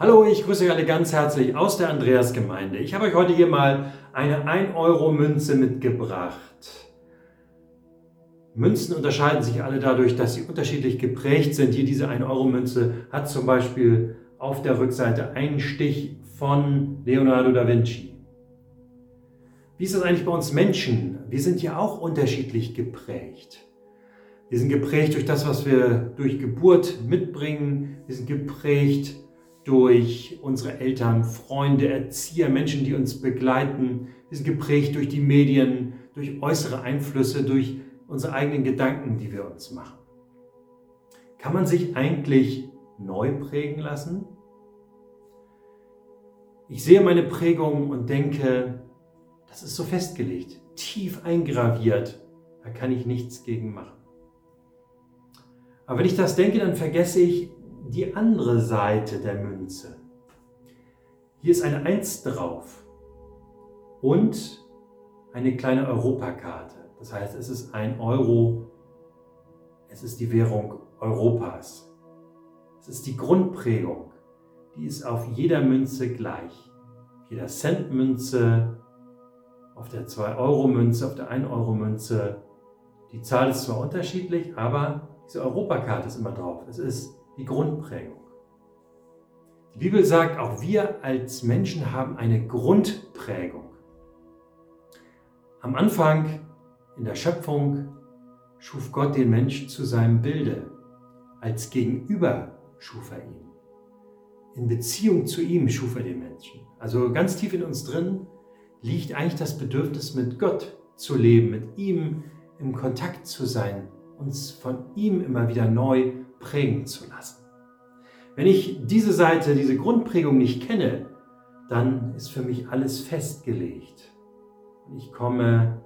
Hallo, ich grüße euch alle ganz herzlich aus der Andreasgemeinde. Ich habe euch heute hier mal eine 1-Euro-Münze mitgebracht. Münzen unterscheiden sich alle dadurch, dass sie unterschiedlich geprägt sind. Hier diese 1-Euro-Münze hat zum Beispiel auf der Rückseite einen Stich von Leonardo da Vinci. Wie ist das eigentlich bei uns Menschen? Wir sind ja auch unterschiedlich geprägt. Wir sind geprägt durch das, was wir durch Geburt mitbringen. Wir sind geprägt durch unsere Eltern, Freunde, Erzieher, Menschen, die uns begleiten. Wir sind geprägt durch die Medien, durch äußere Einflüsse, durch unsere eigenen Gedanken, die wir uns machen. Kann man sich eigentlich neu prägen lassen? Ich sehe meine Prägung und denke, das ist so festgelegt, tief eingraviert, da kann ich nichts gegen machen. Aber wenn ich das denke, dann vergesse ich die andere Seite der Münze. Hier ist eine Eins drauf und eine kleine Europakarte. Das heißt, es ist ein Euro, es ist die Währung Europas. Es ist die Grundprägung, die ist auf jeder Münze gleich. Auf jeder Centmünze, auf der 2-Euro-Münze, auf der 1-Euro-Münze. Die Zahl ist zwar unterschiedlich, aber diese Europakarte ist immer drauf. Es ist die Grundprägung. Die Bibel sagt, auch wir als Menschen haben eine Grundprägung. Am Anfang in der Schöpfung schuf Gott den Mensch zu seinem Bilde. Als Gegenüber schuf er ihn. In Beziehung zu ihm schuf er den Menschen. Also ganz tief in uns drin liegt eigentlich das Bedürfnis, mit Gott zu leben, mit ihm im Kontakt zu sein, uns von ihm immer wieder neu prägen zu lassen. Wenn ich diese Seite, diese Grundprägung nicht kenne, dann ist für mich alles festgelegt. Ich komme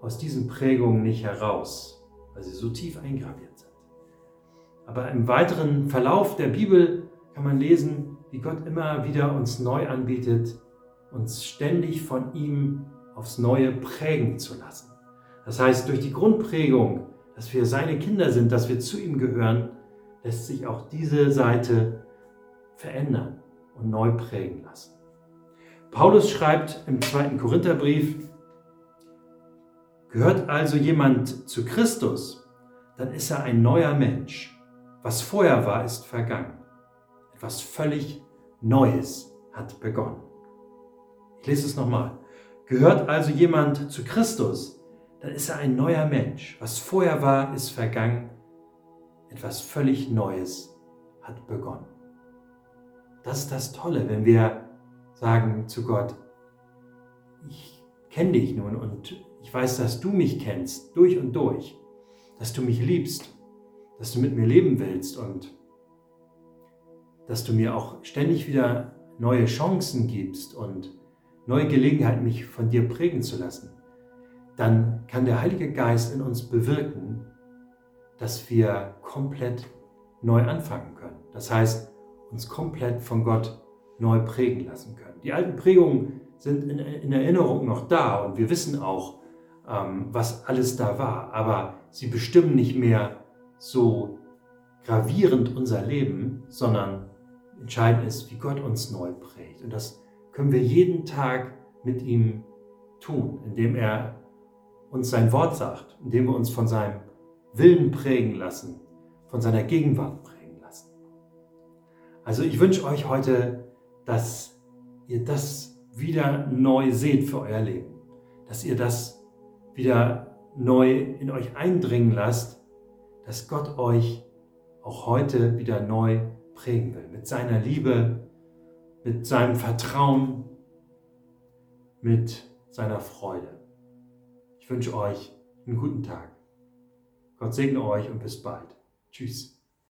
aus diesen Prägungen nicht heraus, weil sie so tief eingraviert sind. Aber im weiteren Verlauf der Bibel kann man lesen, wie Gott immer wieder uns neu anbietet, uns ständig von ihm aufs Neue prägen zu lassen. Das heißt, durch die Grundprägung, dass wir seine Kinder sind, dass wir zu ihm gehören, lässt sich auch diese Seite verändern und neu prägen lassen. Paulus schreibt im zweiten Korintherbrief, Gehört also jemand zu Christus, dann ist er ein neuer Mensch. Was vorher war, ist vergangen. Etwas völlig Neues hat begonnen. Ich lese es nochmal. Gehört also jemand zu Christus, dann ist er ein neuer Mensch. Was vorher war, ist vergangen. Etwas völlig Neues hat begonnen. Das ist das Tolle, wenn wir sagen zu Gott, ich kenne dich nun und ich weiß, dass du mich kennst, durch und durch, dass du mich liebst, dass du mit mir leben willst und dass du mir auch ständig wieder neue Chancen gibst und neue Gelegenheit, mich von dir prägen zu lassen. Dann kann der Heilige Geist in uns bewirken, dass wir komplett neu anfangen können. Das heißt, uns komplett von Gott neu prägen lassen können. Die alten Prägungen sind in, in Erinnerung noch da und wir wissen auch, ähm, was alles da war. Aber sie bestimmen nicht mehr so gravierend unser Leben, sondern entscheidend ist, wie Gott uns neu prägt. Und das können wir jeden Tag mit ihm tun, indem er uns sein Wort sagt, indem wir uns von seinem Willen prägen lassen, von seiner Gegenwart prägen lassen. Also ich wünsche euch heute, dass ihr das wieder neu seht für euer Leben, dass ihr das wieder neu in euch eindringen lasst, dass Gott euch auch heute wieder neu prägen will. Mit seiner Liebe, mit seinem Vertrauen, mit seiner Freude. Ich wünsche euch einen guten Tag. Gott segne euch und bis bald. Tschüss.